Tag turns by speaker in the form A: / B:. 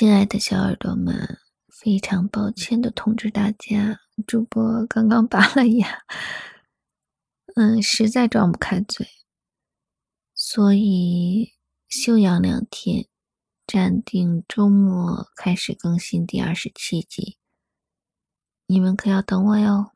A: 亲爱的小耳朵们非常抱歉的通知大家主播刚刚拔了牙。嗯实在张不开嘴。所以休养两天暂定周末开始更新第二十七集。你们可要等我哟。